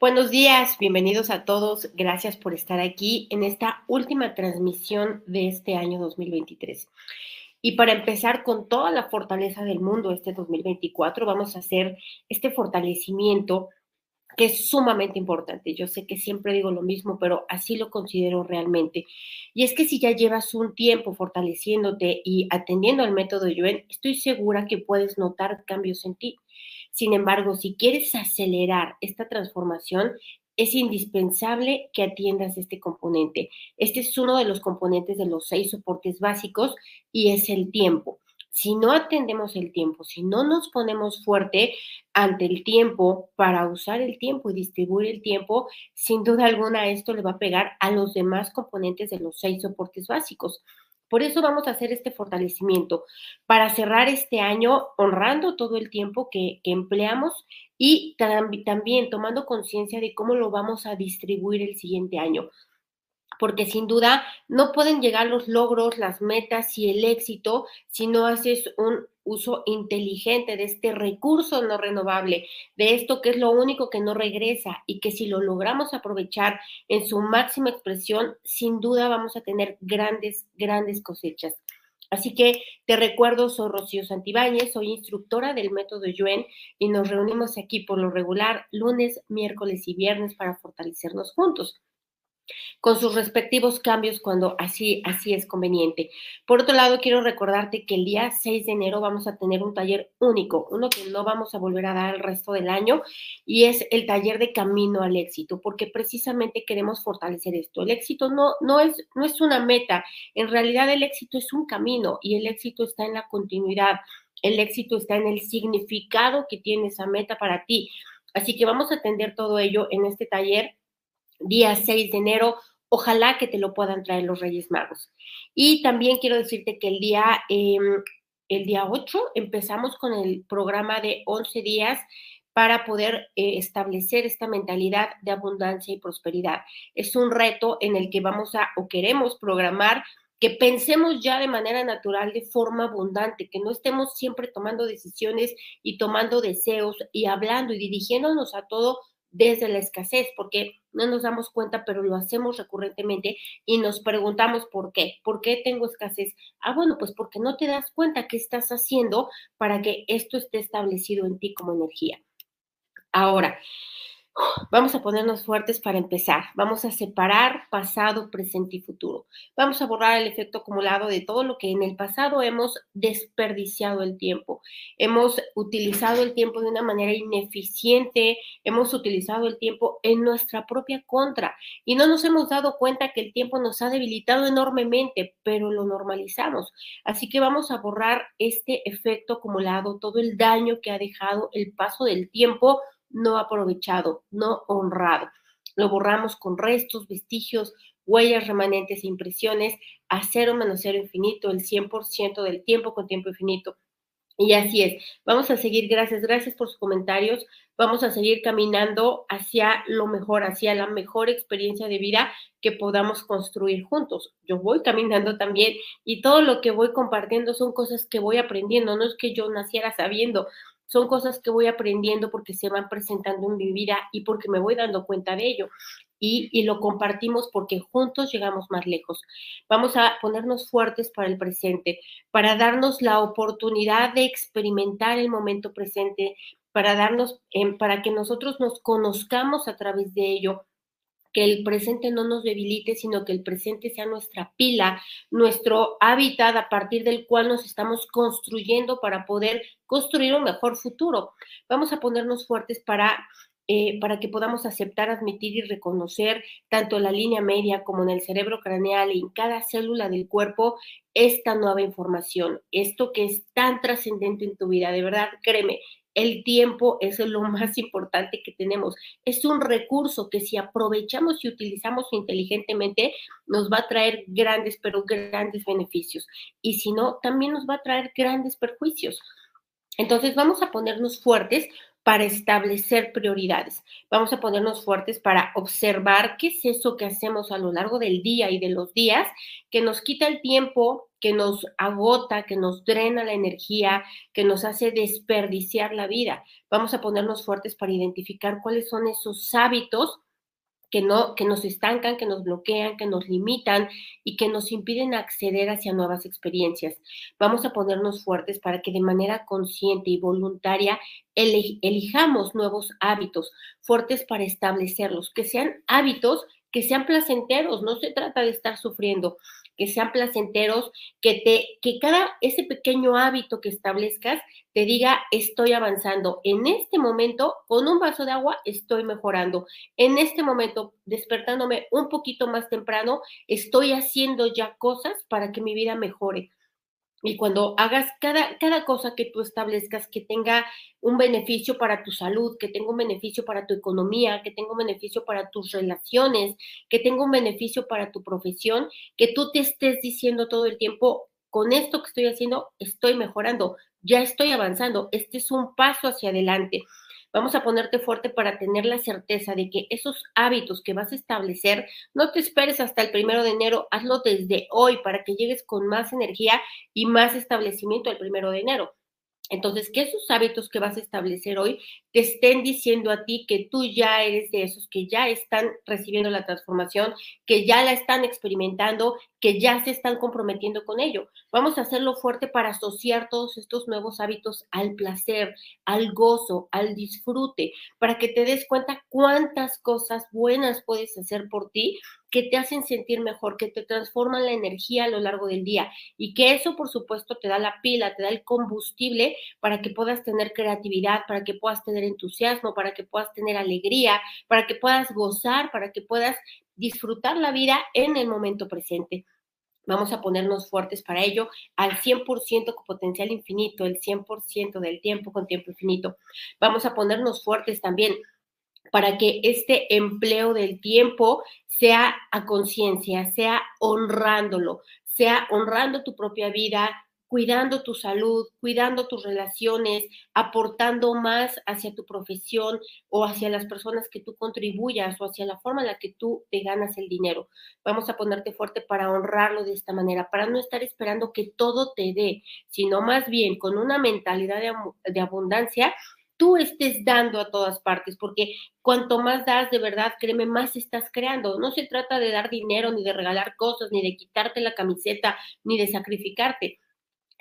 Buenos días, bienvenidos a todos. Gracias por estar aquí en esta última transmisión de este año 2023. Y para empezar con toda la fortaleza del mundo este 2024, vamos a hacer este fortalecimiento que es sumamente importante. Yo sé que siempre digo lo mismo, pero así lo considero realmente. Y es que si ya llevas un tiempo fortaleciéndote y atendiendo al método Yuen, estoy segura que puedes notar cambios en ti. Sin embargo, si quieres acelerar esta transformación, es indispensable que atiendas este componente. Este es uno de los componentes de los seis soportes básicos y es el tiempo. Si no atendemos el tiempo, si no nos ponemos fuerte ante el tiempo para usar el tiempo y distribuir el tiempo, sin duda alguna esto le va a pegar a los demás componentes de los seis soportes básicos. Por eso vamos a hacer este fortalecimiento para cerrar este año honrando todo el tiempo que, empleamos y también tomando conciencia de cómo lo vamos a distribuir el siguiente año. Porque sin duda no pueden llegar los logros, las metas y el éxito si no haces un uso inteligente de este recurso no renovable, de esto que es lo único que no regresa y que si lo logramos aprovechar en su máxima expresión, sin duda vamos a tener grandes, grandes cosechas. Así que te recuerdo, soy Rocío Santibáñez, soy instructora del método Yuen y nos reunimos aquí por lo regular lunes, miércoles y viernes para fortalecernos juntos con sus respectivos cambios cuando así, así es conveniente. Por otro lado, quiero recordarte que el día 6 de enero vamos a tener un taller único, uno que no vamos a volver a dar el resto del año, y es el taller de camino al éxito, porque precisamente queremos fortalecer esto. El éxito no, no, es, no es una meta, en realidad el éxito es un camino y el éxito está en la continuidad. El éxito está en el significado que tiene esa meta para ti. Así que vamos a atender todo ello en este taller día 6 de enero. Ojalá que te lo puedan traer los Reyes Magos. Y también quiero decirte que el día, em, el día 8 empezamos con el programa de 11 días para poder eh, establecer esta mentalidad de abundancia y prosperidad. Es un reto en el que vamos a o queremos programar que pensemos ya de manera natural, de forma abundante, que no estemos siempre tomando decisiones y tomando deseos y hablando y dirigiéndonos a todo desde la escasez, porque no nos damos cuenta, pero lo hacemos recurrentemente y nos preguntamos por qué, por qué tengo escasez. Ah, bueno, pues porque no te das cuenta qué estás haciendo para que esto esté establecido en ti como energía. Ahora, Vamos a ponernos fuertes para empezar. Vamos a separar pasado, presente y futuro. Vamos a borrar el efecto acumulado de todo lo que en el pasado hemos desperdiciado el tiempo. Hemos utilizado el tiempo de una manera ineficiente, hemos utilizado el tiempo en nuestra propia contra y no nos hemos dado cuenta que el tiempo nos ha debilitado enormemente, pero lo normalizamos. Así que vamos a borrar este efecto acumulado, todo el daño que ha dejado el paso del tiempo no aprovechado, no honrado. Lo borramos con restos, vestigios, huellas remanentes e impresiones a cero menos cero infinito, el 100% del tiempo con tiempo infinito. Y así es. Vamos a seguir, gracias, gracias por sus comentarios. Vamos a seguir caminando hacia lo mejor, hacia la mejor experiencia de vida que podamos construir juntos. Yo voy caminando también y todo lo que voy compartiendo son cosas que voy aprendiendo. No es que yo naciera sabiendo, son cosas que voy aprendiendo porque se van presentando en mi vida y porque me voy dando cuenta de ello. Y, lo compartimos porque juntos llegamos más lejos. Vamos a ponernos fuertes para el presente, para darnos la oportunidad de experimentar el momento presente, para darnos, em, para que nosotros nos conozcamos a través de ello, que el presente no nos debilite, sino que el presente sea nuestra pila, nuestro hábitat a partir del cual nos estamos construyendo para poder construir un mejor futuro. Vamos a ponernos fuertes para, eh, para que podamos aceptar, admitir y reconocer tanto en la línea media como en el cerebro craneal y en cada célula del cuerpo esta nueva información, esto que es tan trascendente en tu vida. De verdad, créeme, el tiempo es lo más importante que tenemos. Es un recurso que si aprovechamos y utilizamos inteligentemente, nos va a traer grandes, pero grandes beneficios. Y si no, también nos va a traer grandes perjuicios. Entonces vamos a ponernos fuertes para establecer prioridades. Vamos a ponernos fuertes para observar qué es eso que hacemos a lo largo del día y de los días que nos quita el tiempo que nos agota, que nos drena la energía, que nos hace desperdiciar la vida. Vamos a ponernos fuertes para identificar cuáles son esos hábitos que, no, que nos estancan, que nos bloquean, que nos limitan y que nos impiden acceder hacia nuevas experiencias. Vamos a ponernos fuertes para que de manera consciente y voluntaria elijamos nuevos hábitos, fuertes para establecerlos, que sean hábitos que sean placenteros, no se trata de estar sufriendo, que sean placenteros, que te que cada ese pequeño hábito que establezcas te diga estoy avanzando. En este momento con un vaso de agua estoy mejorando. En este momento despertándome un poquito más temprano estoy haciendo ya cosas para que mi vida mejore. Y cuando hagas cada, cada cosa que tú establezcas que tenga un beneficio para tu salud, que tenga un beneficio para tu economía, que tenga un beneficio para tus relaciones, que tenga un beneficio para tu profesión, que tú te estés diciendo todo el tiempo, con esto que estoy haciendo, estoy mejorando, ya estoy avanzando, este es un paso hacia adelante. Vamos a ponerte fuerte para tener la certeza de que esos hábitos que vas a establecer, no te esperes hasta el primero de enero, hazlo desde hoy para que llegues con más energía y más establecimiento el primero de enero. Entonces, que esos hábitos que vas a establecer hoy te estén diciendo a ti que tú ya eres de esos que ya están recibiendo la transformación, que ya la están experimentando, que ya se están comprometiendo con ello. Vamos a hacerlo fuerte para asociar todos estos nuevos hábitos al placer, al gozo, al disfrute, para que te des cuenta cuántas cosas buenas puedes hacer por ti que te hacen sentir mejor, que te transforman la energía a lo largo del día y que eso, por supuesto, te da la pila, te da el combustible para que puedas tener creatividad, para que puedas tener entusiasmo, para que puedas tener alegría, para que puedas gozar, para que puedas disfrutar la vida en el momento presente. Vamos a ponernos fuertes para ello al 100% con potencial infinito, el 100% del tiempo con tiempo infinito. Vamos a ponernos fuertes también para que este empleo del tiempo sea a conciencia, sea honrándolo, sea honrando tu propia vida, cuidando tu salud, cuidando tus relaciones, aportando más hacia tu profesión o hacia las personas que tú contribuyas o hacia la forma en la que tú te ganas el dinero. Vamos a ponerte fuerte para honrarlo de esta manera, para no estar esperando que todo te dé, sino más bien con una mentalidad de, de abundancia tú estés dando a todas partes, porque cuanto más das, de verdad, créeme, más estás creando. No se trata de dar dinero, ni de regalar cosas, ni de quitarte la camiseta, ni de sacrificarte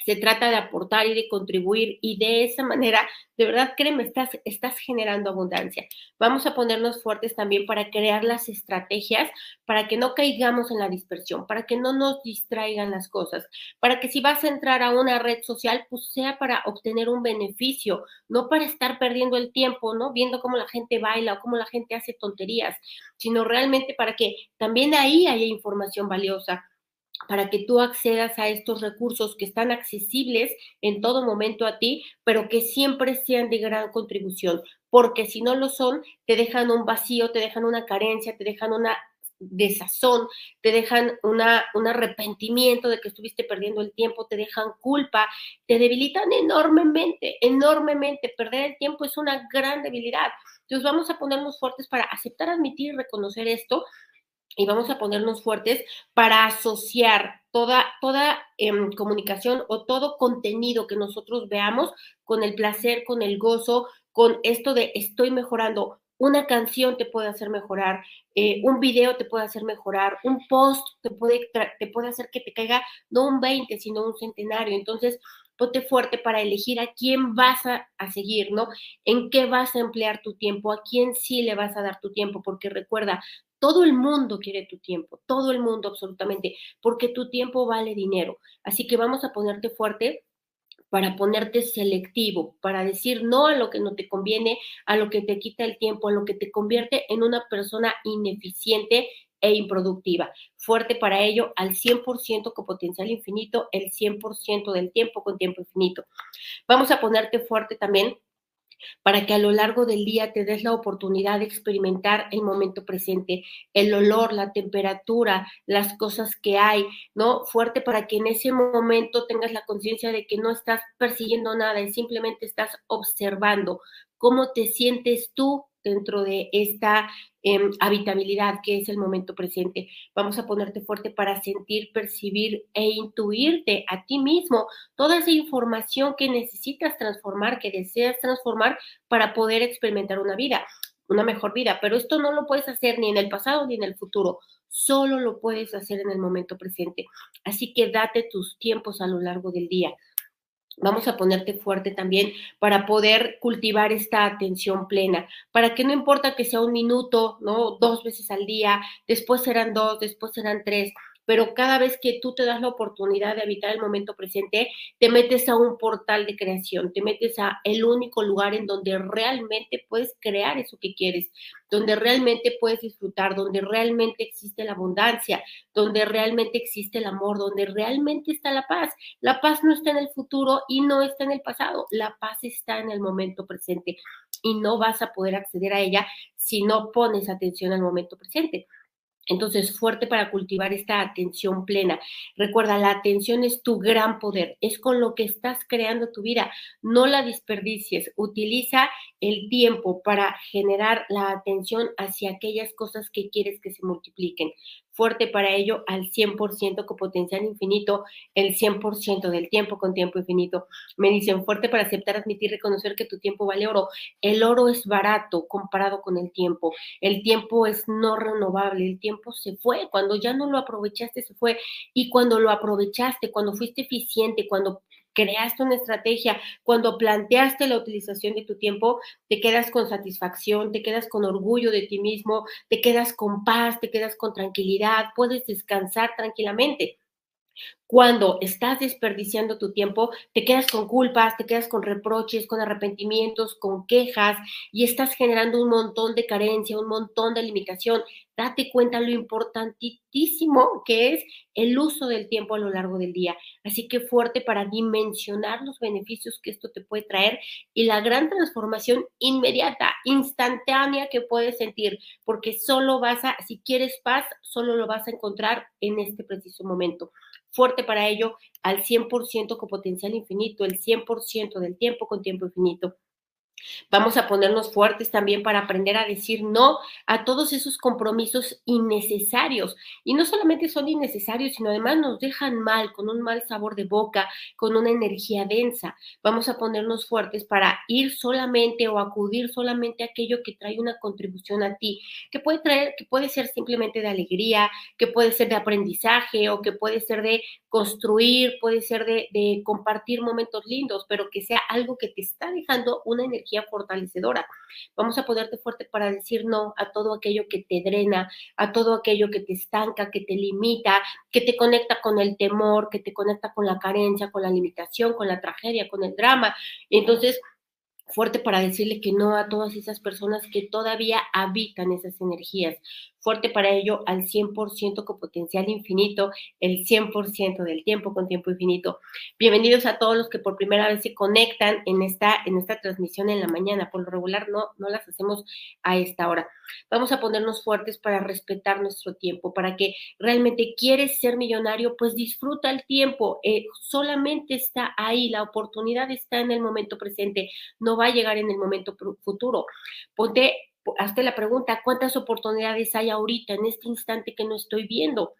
se trata de aportar y de contribuir y de esa manera, de verdad, créeme, estás, generando abundancia. Vamos a ponernos fuertes también para crear las estrategias para que no caigamos en la dispersión, para que no nos distraigan las cosas, para que si vas a entrar a una red social, pues sea para obtener un beneficio, no para estar perdiendo el tiempo, ¿no? Viendo cómo la gente baila o cómo la gente hace tonterías, sino realmente para que también ahí haya información valiosa para que tú accedas a estos recursos que están accesibles en todo momento a ti, pero que siempre sean de gran contribución, porque si no lo son, te dejan un vacío, te dejan una carencia, te dejan una desazón, te dejan una, un arrepentimiento de que estuviste perdiendo el tiempo, te dejan culpa, te debilitan enormemente, enormemente. Perder el tiempo es una gran debilidad. Entonces vamos a ponernos fuertes para aceptar, admitir y reconocer esto y vamos a ponernos fuertes para asociar toda, toda em, comunicación o todo contenido que nosotros veamos con el placer, con el gozo, con esto de estoy mejorando. Una canción te puede hacer mejorar, eh, un video te puede hacer mejorar, un post te puede, te puede hacer que te caiga no un 20, sino un centenario. Entonces, ponte fuerte para elegir a quién vas a, a, seguir, ¿no? En qué vas a emplear tu tiempo, a quién sí le vas a dar tu tiempo, porque recuerda, todo el mundo quiere tu tiempo, todo el mundo absolutamente, porque tu tiempo vale dinero. Así que vamos a ponerte fuerte para ponerte selectivo, para decir no a lo que no te conviene, a lo que te quita el tiempo, a lo que te convierte en una persona ineficiente e improductiva. Fuerte para ello al 100% con potencial infinito, el 100% del tiempo con tiempo infinito. Vamos a ponerte fuerte también para que a lo largo del día te des la oportunidad de experimentar el momento presente, el olor, la temperatura, las cosas que hay, ¿no? Fuerte para que en ese momento tengas la conciencia de que no estás persiguiendo nada y simplemente estás observando cómo te sientes tú dentro de esta em, habitabilidad que es el momento presente. Vamos a ponerte fuerte para sentir, percibir e intuirte a ti mismo toda esa información que necesitas transformar, que deseas transformar para poder experimentar una vida, una mejor vida. Pero esto no lo puedes hacer ni en el pasado ni en el futuro. Solo lo puedes hacer en el momento presente. Así que date tus tiempos a lo largo del día. Vamos a ponerte fuerte también para poder cultivar esta atención plena, para que no importa que sea un minuto, ¿no? Dos veces al día, después serán dos, después serán tres, pero cada vez que tú te das la oportunidad de habitar el momento presente, te metes a un portal de creación, te metes a el único lugar en donde realmente puedes crear eso que quieres, donde realmente puedes disfrutar, donde realmente existe la abundancia, donde realmente existe el amor, donde realmente está la paz. La paz no está en el futuro y no está en el pasado, la paz está en el momento presente y no vas a poder acceder a ella si no pones atención al momento presente. Entonces, fuerte para cultivar esta atención plena. Recuerda, la atención es tu gran poder, es con lo que estás creando tu vida. No la desperdicies. Utiliza el tiempo para generar la atención hacia aquellas cosas que quieres que se multipliquen fuerte para ello al 100% con potencial infinito, el 100% del tiempo con tiempo infinito. Me dicen fuerte para aceptar, admitir, reconocer que tu tiempo vale oro. El oro es barato comparado con el tiempo. El tiempo es no renovable, el tiempo se fue. Cuando ya no lo aprovechaste, se fue. Y cuando lo aprovechaste, cuando fuiste eficiente, cuando creaste una estrategia, cuando planteaste la utilización de tu tiempo, te quedas con satisfacción, te quedas con orgullo de ti mismo, te quedas con paz, te quedas con tranquilidad, puedes descansar tranquilamente. Cuando estás desperdiciando tu tiempo, te quedas con culpas, te quedas con reproches, con arrepentimientos, con quejas y estás generando un montón de carencia, un montón de limitación. Date cuenta lo importantísimo que es el uso del tiempo a lo largo del día. Así que fuerte para dimensionar los beneficios que esto te puede traer y la gran transformación inmediata, instantánea que puedes sentir, porque solo vas a, si quieres paz, solo lo vas a encontrar en este preciso momento fuerte para ello al 100% con potencial infinito, el 100% del tiempo con tiempo infinito. Vamos a ponernos fuertes también para aprender a decir no a todos esos compromisos innecesarios. Y no solamente son innecesarios, sino además nos dejan mal, con un mal sabor de boca, con una energía densa. Vamos a ponernos fuertes para ir solamente o acudir solamente a aquello que trae una contribución a ti, que puede traer, que puede ser simplemente de alegría, que puede ser de aprendizaje o que puede ser de construir, puede ser de, de compartir momentos lindos, pero que sea algo que te está dejando una energía fortalecedora. Vamos a ponerte fuerte para decir no a todo aquello que te drena, a todo aquello que te estanca, que te limita, que te conecta con el temor, que te conecta con la carencia, con la limitación, con la tragedia, con el drama. Entonces, fuerte para decirle que no a todas esas personas que todavía habitan esas energías fuerte para ello al 100% con potencial infinito, el 100% del tiempo con tiempo infinito. Bienvenidos a todos los que por primera vez se conectan en esta, en esta transmisión en la mañana. Por lo regular no, no las hacemos a esta hora. Vamos a ponernos fuertes para respetar nuestro tiempo, para que realmente quieres ser millonario, pues disfruta el tiempo. Eh, solamente está ahí, la oportunidad está en el momento presente, no va a llegar en el momento futuro. Ponte hazte la pregunta, ¿cuántas oportunidades hay ahorita en este instante que no estoy viendo?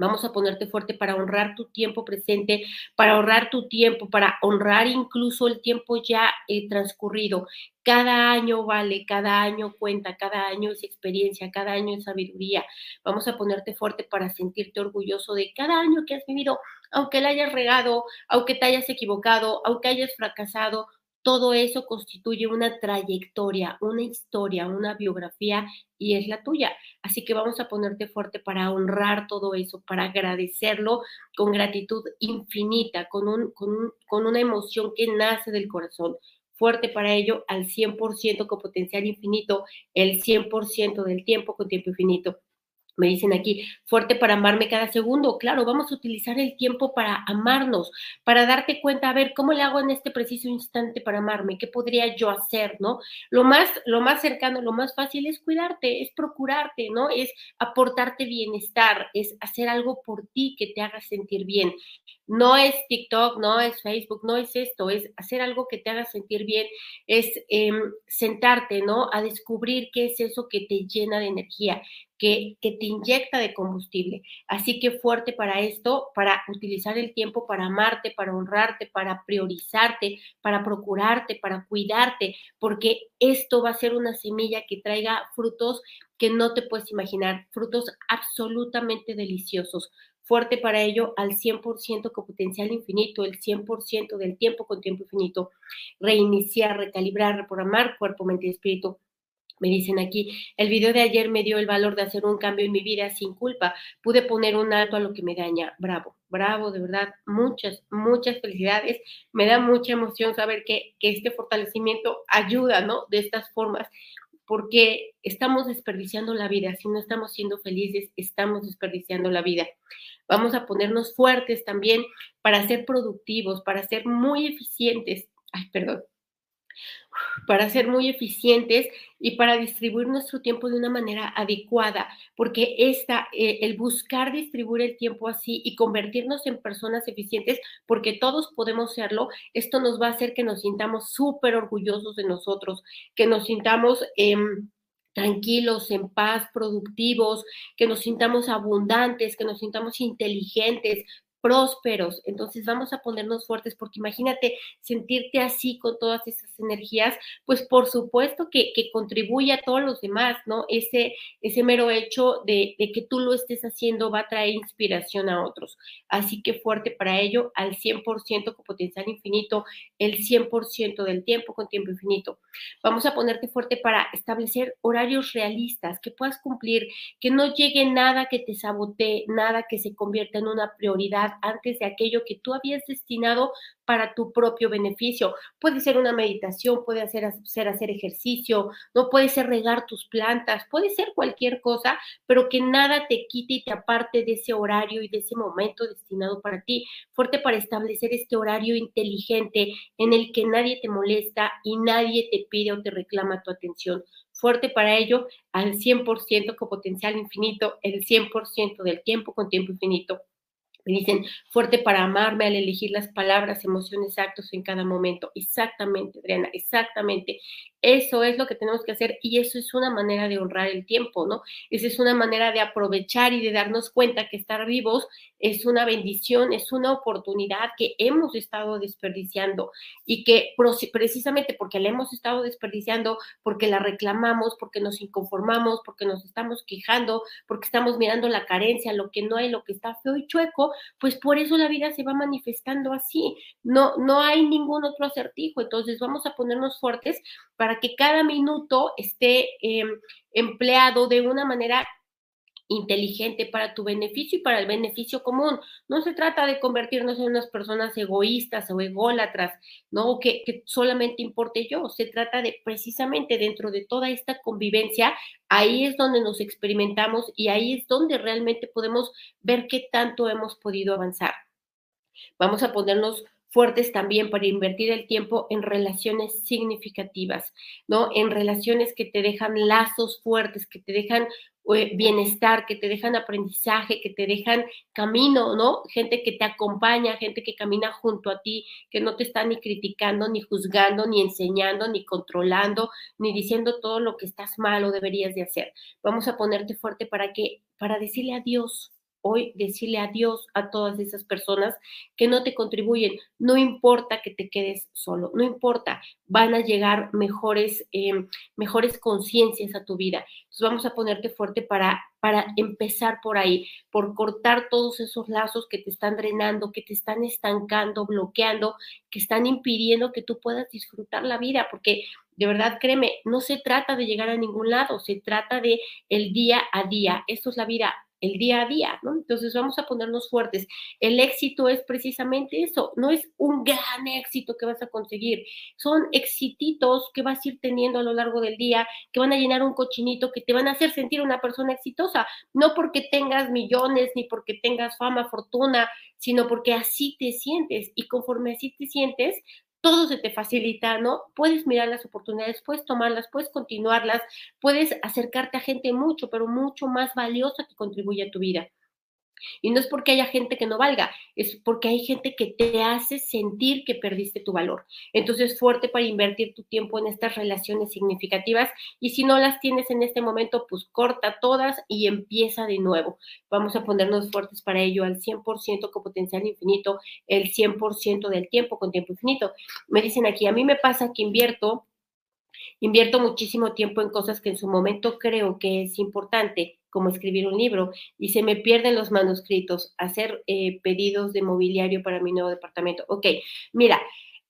Vamos a ponerte fuerte para honrar tu tiempo presente, para honrar tu tiempo, para honrar incluso el tiempo ya eh, transcurrido. Cada año vale, cada año cuenta, cada año es experiencia, cada año es sabiduría. Vamos a ponerte fuerte para sentirte orgulloso de cada año que has vivido, aunque la hayas regado, aunque te hayas equivocado, aunque hayas fracasado, todo eso constituye una trayectoria, una historia, una biografía y es la tuya. Así que vamos a ponerte fuerte para honrar todo eso, para agradecerlo con gratitud infinita, con, un, con, con una emoción que nace del corazón. Fuerte para ello al 100% con potencial infinito, el 100% del tiempo con tiempo infinito. Me dicen aquí, fuerte para amarme cada segundo. Claro, vamos a utilizar el tiempo para amarnos, para darte cuenta, a ver, ¿cómo le hago en este preciso instante para amarme? ¿Qué podría yo hacer, no? Lo más, lo más cercano, lo más fácil es cuidarte, es procurarte, ¿no? Es aportarte bienestar, es hacer algo por ti que te haga sentir bien. No es TikTok, no es Facebook, no es esto, es hacer algo que te haga sentir bien, es em, sentarte, ¿no? A descubrir qué es eso que te llena de energía, que, te inyecta de combustible. Así que fuerte para esto, para utilizar el tiempo para amarte, para honrarte, para priorizarte, para procurarte, para cuidarte, porque esto va a ser una semilla que traiga frutos que no te puedes imaginar, frutos absolutamente deliciosos. Fuerte para ello al 100% con potencial infinito, el 100% del tiempo con tiempo infinito. Reiniciar, recalibrar, reprogramar cuerpo, mente y espíritu me dicen aquí, el video de ayer me dio el valor de hacer un cambio en mi vida sin culpa. Pude poner un alto a lo que me daña. Bravo, bravo, de verdad. Muchas, muchas felicidades. Me da mucha emoción saber que, que este fortalecimiento ayuda, ¿no? De estas formas, porque estamos desperdiciando la vida. Si no estamos siendo felices, estamos desperdiciando la vida. Vamos a ponernos fuertes también para ser productivos, para ser muy eficientes. Ay, perdón para ser muy eficientes y para distribuir nuestro tiempo de una manera adecuada, porque esta, eh, el buscar distribuir el tiempo así y convertirnos en personas eficientes, porque todos podemos serlo, esto nos va a hacer que nos sintamos súper orgullosos de nosotros, que nos sintamos... Em, tranquilos, en paz, productivos, que nos sintamos abundantes, que nos sintamos inteligentes, prósperos. Entonces vamos a ponernos fuertes porque imagínate sentirte así con todas esas energías, pues por supuesto que, que contribuye a todos los demás, ¿no? Ese, ese mero hecho de, de, que tú lo estés haciendo va a traer inspiración a otros. Así que fuerte para ello, al 100% con potencial infinito, el 100% del tiempo con tiempo infinito. Vamos a ponerte fuerte para establecer horarios realistas que puedas cumplir, que no llegue nada que te sabotee, nada que se convierta en una prioridad antes de aquello que tú habías destinado para tu propio beneficio. Puede ser una meditación, puede ser, ser hacer ejercicio, no puede ser regar tus plantas, puede ser cualquier cosa, pero que nada te quite y te aparte de ese horario y de ese momento destinado para ti. Fuerte para establecer este horario inteligente en el que nadie te molesta y nadie te pide o te reclama tu atención fuerte para ello al 100% con potencial infinito, el 100% del tiempo con tiempo infinito. Dicen, fuerte para amarme al elegir las palabras, emociones, actos en cada momento. Exactamente, Adriana, exactamente. Eso es lo que tenemos que hacer y eso es una manera de honrar el tiempo, ¿no? Esa es una manera de aprovechar y de darnos cuenta que estar vivos es una bendición, es una oportunidad que hemos estado desperdiciando y que precisamente porque la hemos estado desperdiciando, porque la reclamamos, porque nos inconformamos, porque nos estamos quejando, porque estamos mirando la carencia, lo que no hay, lo que está feo y chueco, pues por eso la vida se va manifestando así. No, no hay ningún otro acertijo. Entonces vamos a ponernos fuertes para que cada minuto esté em, empleado de una manera inteligente para tu beneficio y para el beneficio común. No se trata de convertirnos en unas personas egoístas o ególatras, ¿no? Que, que, solamente importe yo. Se trata de precisamente dentro de toda esta convivencia, ahí es donde nos experimentamos y ahí es donde realmente podemos ver qué tanto hemos podido avanzar. Vamos a ponernos fuertes también para invertir el tiempo en relaciones significativas, ¿no? En relaciones que te dejan lazos fuertes, que te dejan eh, bienestar, que te dejan aprendizaje, que te dejan camino, ¿no? Gente que te acompaña, gente que camina junto a ti, que no te está ni criticando, ni juzgando, ni enseñando, ni controlando, ni diciendo todo lo que estás mal o deberías de hacer. Vamos a ponerte fuerte para que, para decirle adiós, hoy decirle adiós a todas esas personas que no te contribuyen. No importa que te quedes solo, no importa, van a llegar mejores, em, mejores conciencias a tu vida. Entonces vamos a ponerte fuerte para, para empezar por ahí, por cortar todos esos lazos que te están drenando, que te están estancando, bloqueando, que están impidiendo que tú puedas disfrutar la vida, porque de verdad, créeme, no se trata de llegar a ningún lado, se trata de el día a día. Esto es la vida el día a día, ¿no? Entonces vamos a ponernos fuertes. El éxito es precisamente eso, no es un gran éxito que vas a conseguir, son exititos que vas a ir teniendo a lo largo del día, que van a llenar un cochinito, que te van a hacer sentir una persona exitosa, no porque tengas millones ni porque tengas fama, fortuna, sino porque así te sientes y conforme así te sientes, todo se te facilita, ¿no? Puedes mirar las oportunidades, puedes tomarlas, puedes continuarlas, puedes acercarte a gente mucho, pero mucho más valiosa que contribuye a tu vida. Y no es porque haya gente que no valga, es porque hay gente que te hace sentir que perdiste tu valor. Entonces, fuerte para invertir tu tiempo en estas relaciones significativas y si no las tienes en este momento, pues corta todas y empieza de nuevo. Vamos a ponernos fuertes para ello al 100% con potencial infinito, el 100% del tiempo con tiempo infinito. Me dicen aquí, a mí me pasa que invierto Invierto muchísimo tiempo en cosas que en su momento creo que es importante, como escribir un libro, y se me pierden los manuscritos, hacer eh, pedidos de mobiliario para mi nuevo departamento. Ok, mira,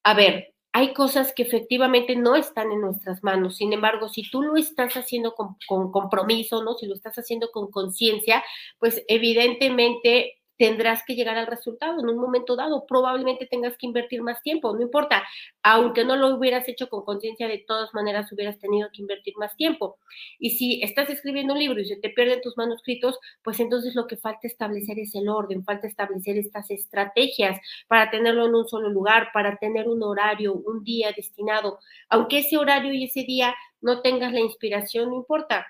a ver, hay cosas que efectivamente no están en nuestras manos. Sin embargo, si tú lo estás haciendo con, con compromiso, ¿no? Si lo estás haciendo con conciencia, pues evidentemente tendrás que llegar al resultado en un momento dado. Probablemente tengas que invertir más tiempo, no importa. Aunque no lo hubieras hecho con conciencia, de todas maneras hubieras tenido que invertir más tiempo. Y si estás escribiendo un libro y se te pierden tus manuscritos, pues entonces lo que falta establecer es el orden, falta establecer estas estrategias para tenerlo en un solo lugar, para tener un horario, un día destinado. Aunque ese horario y ese día no tengas la inspiración, no importa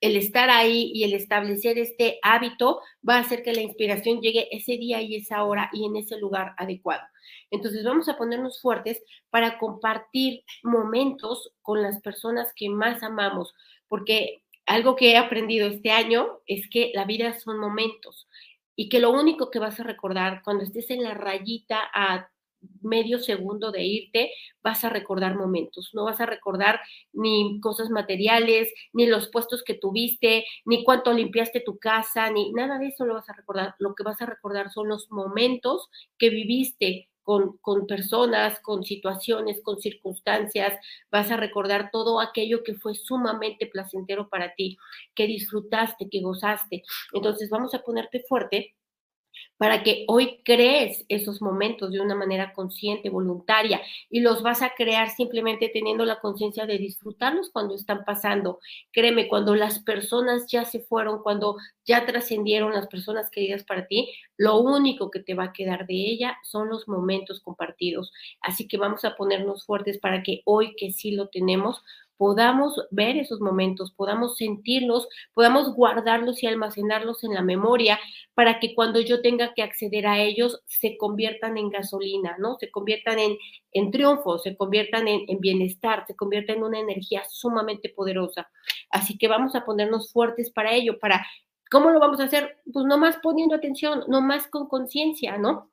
el estar ahí y el establecer este hábito va a hacer que la inspiración llegue ese día y esa hora y en ese lugar adecuado. Entonces vamos a ponernos fuertes para compartir momentos con las personas que más amamos, porque algo que he aprendido este año es que la vida son momentos y que lo único que vas a recordar cuando estés en la rayita a medio segundo de irte, vas a recordar momentos, no vas a recordar ni cosas materiales, ni los puestos que tuviste, ni cuánto limpiaste tu casa, ni nada de eso lo vas a recordar. Lo que vas a recordar son los momentos que viviste con, con, personas, con situaciones, con circunstancias, vas a recordar todo aquello que fue sumamente placentero para ti, que disfrutaste, que gozaste. Entonces vamos a ponerte fuerte para que hoy crees esos momentos de una manera consciente, voluntaria, y los vas a crear simplemente teniendo la conciencia de disfrutarlos cuando están pasando. Créeme, cuando las personas ya se fueron, cuando ya trascendieron las personas queridas para ti, lo único que te va a quedar de ella son los momentos compartidos. Así que vamos a ponernos fuertes para que hoy que sí lo tenemos, podamos ver esos momentos, podamos sentirlos, podamos guardarlos y almacenarlos en la memoria para que cuando yo tenga que acceder a ellos se conviertan en gasolina, ¿no? Se conviertan en, en triunfo, se conviertan en, en bienestar, se conviertan en una energía sumamente poderosa. Así que vamos a ponernos fuertes para ello, para ¿Cómo lo vamos a hacer? Pues no más poniendo atención, no más con conciencia, ¿no?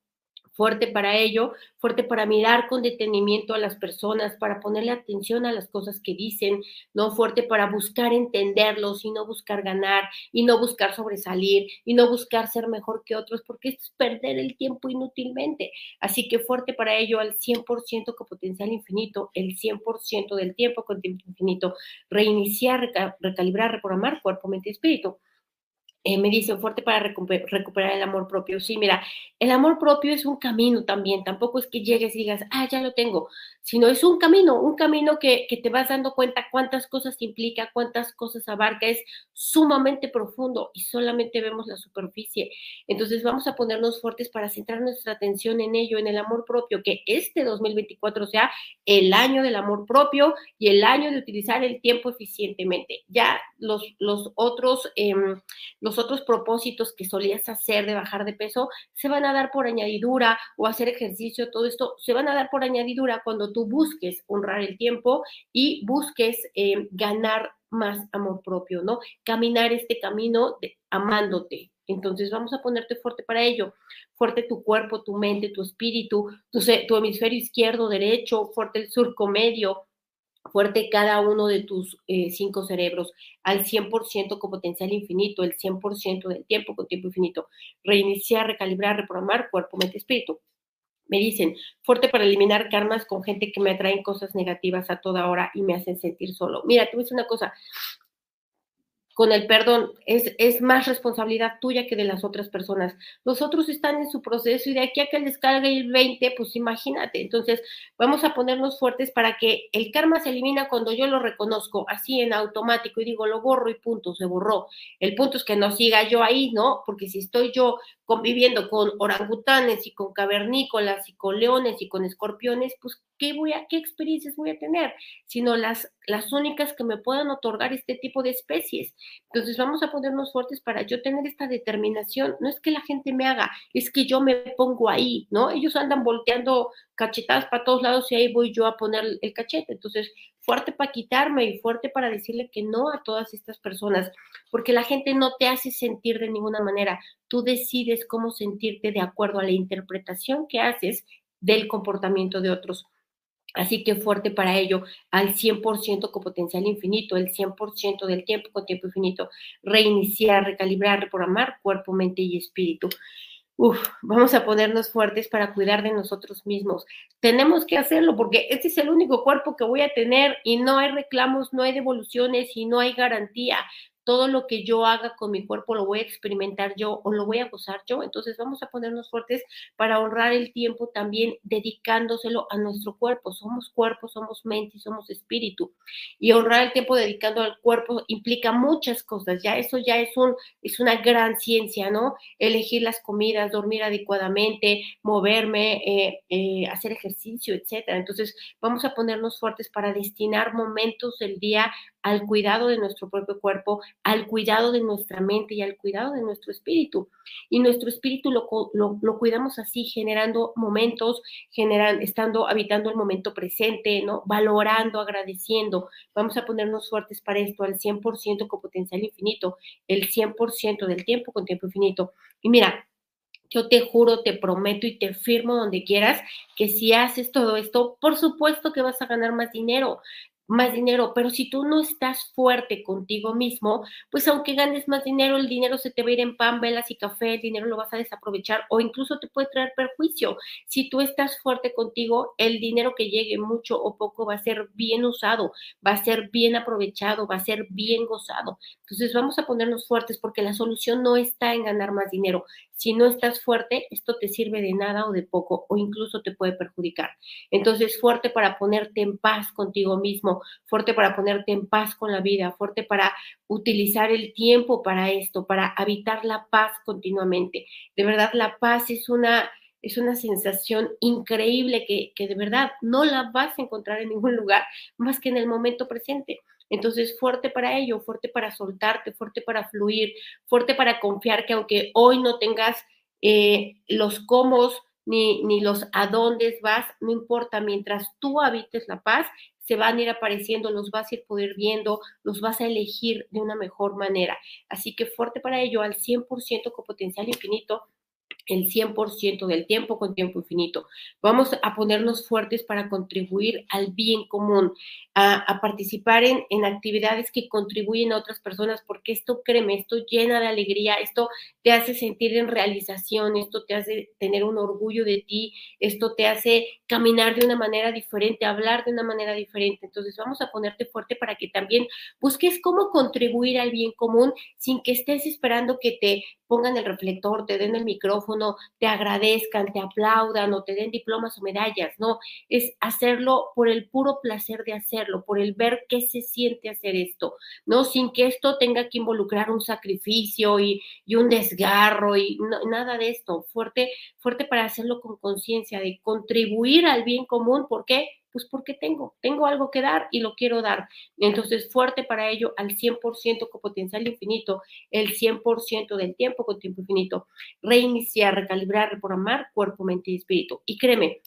Fuerte para ello, fuerte para mirar con detenimiento a las personas, para ponerle atención a las cosas que dicen, no fuerte para buscar entenderlos y no buscar ganar y no buscar sobresalir y no buscar ser mejor que otros, porque esto es perder el tiempo inútilmente. Así que fuerte para ello al 100% con potencial infinito, el 100% del tiempo con tiempo infinito, reiniciar, recalibrar, reprogramar cuerpo, mente y espíritu eh, me dicen fuerte para recuperar el amor propio. Sí, mira, el amor propio es un camino también, tampoco es que llegues y digas, ah, ya lo tengo, sino es un camino, un camino que, que te vas dando cuenta cuántas cosas implica, cuántas cosas abarca, es sumamente profundo y solamente vemos la superficie. Entonces vamos a ponernos fuertes para centrar nuestra atención en ello, en el amor propio, que este 2024 sea el año del amor propio y el año de utilizar el tiempo eficientemente. Ya los, los otros... Eh, los otros propósitos que solías hacer de bajar de peso se van a dar por añadidura o hacer ejercicio, todo esto se van a dar por añadidura cuando tú busques honrar el tiempo y busques eh, ganar más amor propio, ¿no? Caminar este camino de, amándote. Entonces vamos a ponerte fuerte para ello. Fuerte tu cuerpo, tu mente, tu espíritu, tu, tu hemisferio izquierdo, derecho, fuerte el surco medio, fuerte cada uno de tus eh, cinco cerebros al 100% con potencial infinito, el 100% del tiempo con tiempo infinito. Reiniciar, recalibrar, reprogramar cuerpo, mente, espíritu. Me dicen, fuerte para eliminar karmas con gente que me atraen cosas negativas a toda hora y me hacen sentir solo. Mira, te voy a decir una cosa, con el perdón es, es más responsabilidad tuya que de las otras personas. Los otros están en su proceso y de aquí a que les cargue el 20, pues imagínate. Entonces, vamos a ponernos fuertes para que el karma se elimina cuando yo lo reconozco, así en automático, y digo, lo borro y punto, se borró. El punto es que no siga yo ahí, ¿no? Porque si estoy yo conviviendo con orangutanes y con cavernícolas y con leones y con escorpiones, pues qué, voy a, qué experiencias voy a tener, sino las, las únicas que me puedan otorgar este tipo de especies. Entonces vamos a ponernos fuertes para yo tener esta determinación. No es que la gente me haga, es que yo me pongo ahí, ¿no? Ellos andan volteando cachetadas para todos lados y ahí voy yo a poner el cachete. Entonces, fuerte para quitarme y fuerte para decirle que no a todas estas personas, porque la gente no te hace sentir de ninguna manera. Tú decides cómo sentirte de acuerdo a la interpretación que haces del comportamiento de otros. Así que fuerte para ello, al 100% con potencial infinito, el 100% del tiempo con tiempo infinito, reiniciar, recalibrar, reprogramar cuerpo, mente y espíritu. Uf, vamos a ponernos fuertes para cuidar de nosotros mismos. Tenemos que hacerlo porque este es el único cuerpo que voy a tener y no hay reclamos, no hay devoluciones y no hay garantía todo lo que yo haga con mi cuerpo lo voy a experimentar yo o lo voy a gozar yo. Entonces vamos a ponernos fuertes para honrar el tiempo también dedicándoselo a nuestro cuerpo. Somos cuerpo, somos mente y somos espíritu. Y honrar el tiempo dedicando al cuerpo implica muchas cosas. Ya eso ya es, un, es una gran ciencia, ¿no? Elegir las comidas, dormir adecuadamente, moverme, eh, eh, hacer ejercicio, etcétera. Entonces vamos a ponernos fuertes para destinar momentos del día al cuidado de nuestro propio cuerpo, al cuidado de nuestra mente y al cuidado de nuestro espíritu. Y nuestro espíritu lo, lo, cuidamos así, generando momentos, generan, estando, habitando el momento presente, ¿no? Valorando, agradeciendo. Vamos a ponernos fuertes para esto, al 100% con potencial infinito, el 100% del tiempo con tiempo infinito. Y mira, yo te juro, te prometo y te firmo donde quieras que si haces todo esto, por supuesto que vas a ganar más dinero más dinero, pero si tú no estás fuerte contigo mismo, pues aunque ganes más dinero, el dinero se te va a ir en pan, velas y café, el dinero lo vas a desaprovechar o incluso te puede traer perjuicio. Si tú estás fuerte contigo, el dinero que llegue mucho o poco va a ser bien usado, va a ser bien aprovechado, va a ser bien gozado. Entonces vamos a ponernos fuertes porque la solución no está en ganar más dinero. Si no estás fuerte, esto te sirve de nada o de poco o incluso te puede perjudicar. Entonces fuerte para ponerte en paz contigo mismo fuerte para ponerte en paz con la vida, fuerte para utilizar el tiempo para esto, para habitar la paz continuamente. De verdad, la paz es una, es una sensación increíble que, que de verdad no la vas a encontrar en ningún lugar más que en el momento presente. Entonces, fuerte para ello, fuerte para soltarte, fuerte para fluir, fuerte para confiar que aunque hoy no tengas eh, los cómo ni, ni los a dónde vas, no importa, mientras tú habites la paz, se van a ir apareciendo, los vas a ir poder viendo, los vas a elegir de una mejor manera. Así que fuerte para ello al 100% con potencial infinito el 100% del tiempo con tiempo infinito. Vamos a ponernos fuertes para contribuir al bien común, a, participar en, en, actividades que contribuyen a otras personas, porque esto, créeme, esto llena de alegría, esto te hace sentir en realización, esto te hace tener un orgullo de ti, esto te hace caminar de una manera diferente, hablar de una manera diferente. Entonces vamos a ponerte fuerte para que también busques cómo contribuir al bien común sin que estés esperando que te pongan el reflector, te den el micrófono, te agradezcan, te aplaudan o te den diplomas o medallas, no, es hacerlo por el puro placer de hacerlo, por el ver qué se siente hacer esto, ¿no? Sin que esto tenga que involucrar un sacrificio y, un desgarro y nada de esto, fuerte, fuerte para hacerlo con conciencia, de contribuir al bien común, ¿por qué? Pues porque tengo, tengo algo que dar y lo quiero dar. Entonces, fuerte para ello al 100% con potencial infinito, el 100% del tiempo con tiempo infinito. Reiniciar, recalibrar, reprogramar cuerpo, mente y espíritu. Y créeme,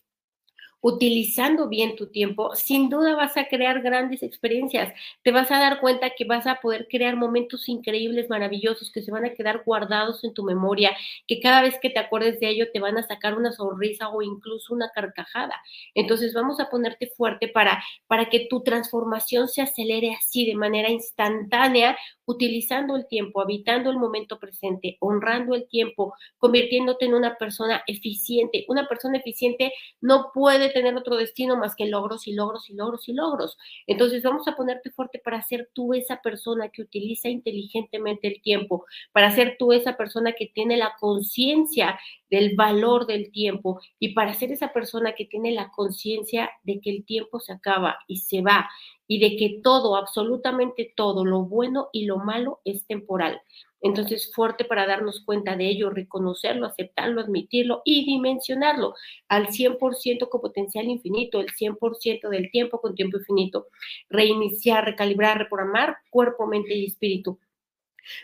utilizando bien tu tiempo, sin duda vas a crear grandes experiencias. Te vas a dar cuenta que vas a poder crear momentos increíbles, maravillosos, que se van a quedar guardados en tu memoria, que cada vez que te acuerdes de ello te van a sacar una sonrisa o incluso una carcajada. Entonces vamos a ponerte fuerte para, para que tu transformación se acelere así de manera instantánea, utilizando el tiempo, habitando el momento presente, honrando el tiempo, convirtiéndote en una persona eficiente. Una persona eficiente no puede tener otro destino más que logros y logros y logros y logros. Entonces vamos a ponerte fuerte para ser tú esa persona que utiliza inteligentemente el tiempo, para ser tú esa persona que tiene la conciencia del valor del tiempo y para ser esa persona que tiene la conciencia de que el tiempo se acaba y se va y de que todo, absolutamente todo, lo bueno y lo malo es temporal. Entonces, fuerte para darnos cuenta de ello, reconocerlo, aceptarlo, admitirlo y dimensionarlo al 100% con potencial infinito, el 100% del tiempo con tiempo infinito. Reiniciar, recalibrar, reprogramar cuerpo, mente y espíritu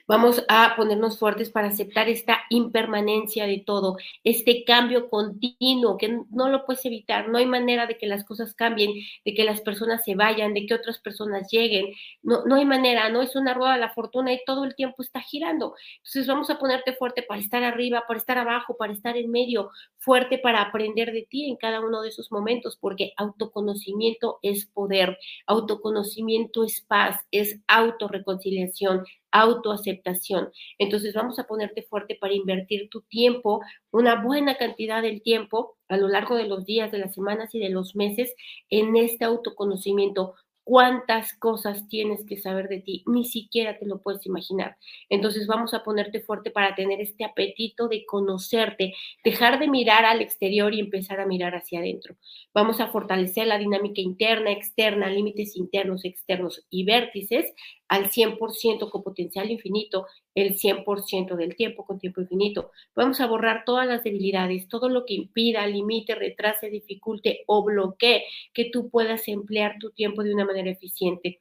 Vamos a ponernos fuertes para aceptar esta impermanencia de todo, este cambio continuo que no lo puedes evitar. No hay manera de que las cosas cambien, de que las personas se vayan, de que otras personas lleguen. No, no hay manera, no es una rueda de la fortuna y todo el tiempo está girando. Entonces vamos a ponerte fuerte para estar arriba, para estar abajo, para estar en medio, fuerte para aprender de ti en cada uno de esos momentos, porque autoconocimiento es poder, autoconocimiento es paz, es autorreconciliación, autoaceptación. Entonces vamos a ponerte fuerte para invertir tu tiempo, una buena cantidad del tiempo a lo largo de los días, de las semanas y de los meses en este autoconocimiento cuántas cosas tienes que saber de ti, ni siquiera te lo puedes imaginar. Entonces vamos a ponerte fuerte para tener este apetito de conocerte, dejar de mirar al exterior y empezar a mirar hacia adentro. Vamos a fortalecer la dinámica interna, externa, límites internos, externos y vértices al 100% con potencial infinito, el 100% del tiempo con tiempo infinito. Vamos a borrar todas las debilidades, todo lo que impida, limite, retrase, dificulte o bloquee que tú puedas emplear tu tiempo de una eficiente.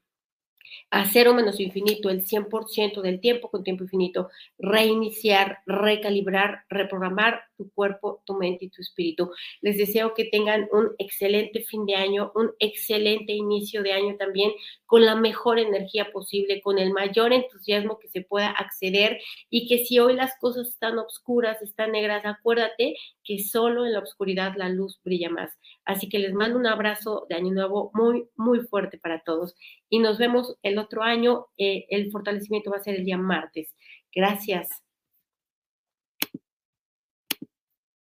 A cero menos infinito el 100% del tiempo con tiempo infinito, reiniciar, recalibrar, reprogramar tu cuerpo, tu mente y tu espíritu. Les deseo que tengan un excelente fin de año, un excelente inicio de año también, con la mejor energía posible, con el mayor entusiasmo que se pueda acceder y que si hoy las cosas están oscuras, están negras, acuérdate que solo en la oscuridad la luz brilla más. Así que les mando un abrazo de año nuevo muy, muy fuerte para todos y nos vemos el otro año. Eh, el fortalecimiento va a ser el día martes. Gracias.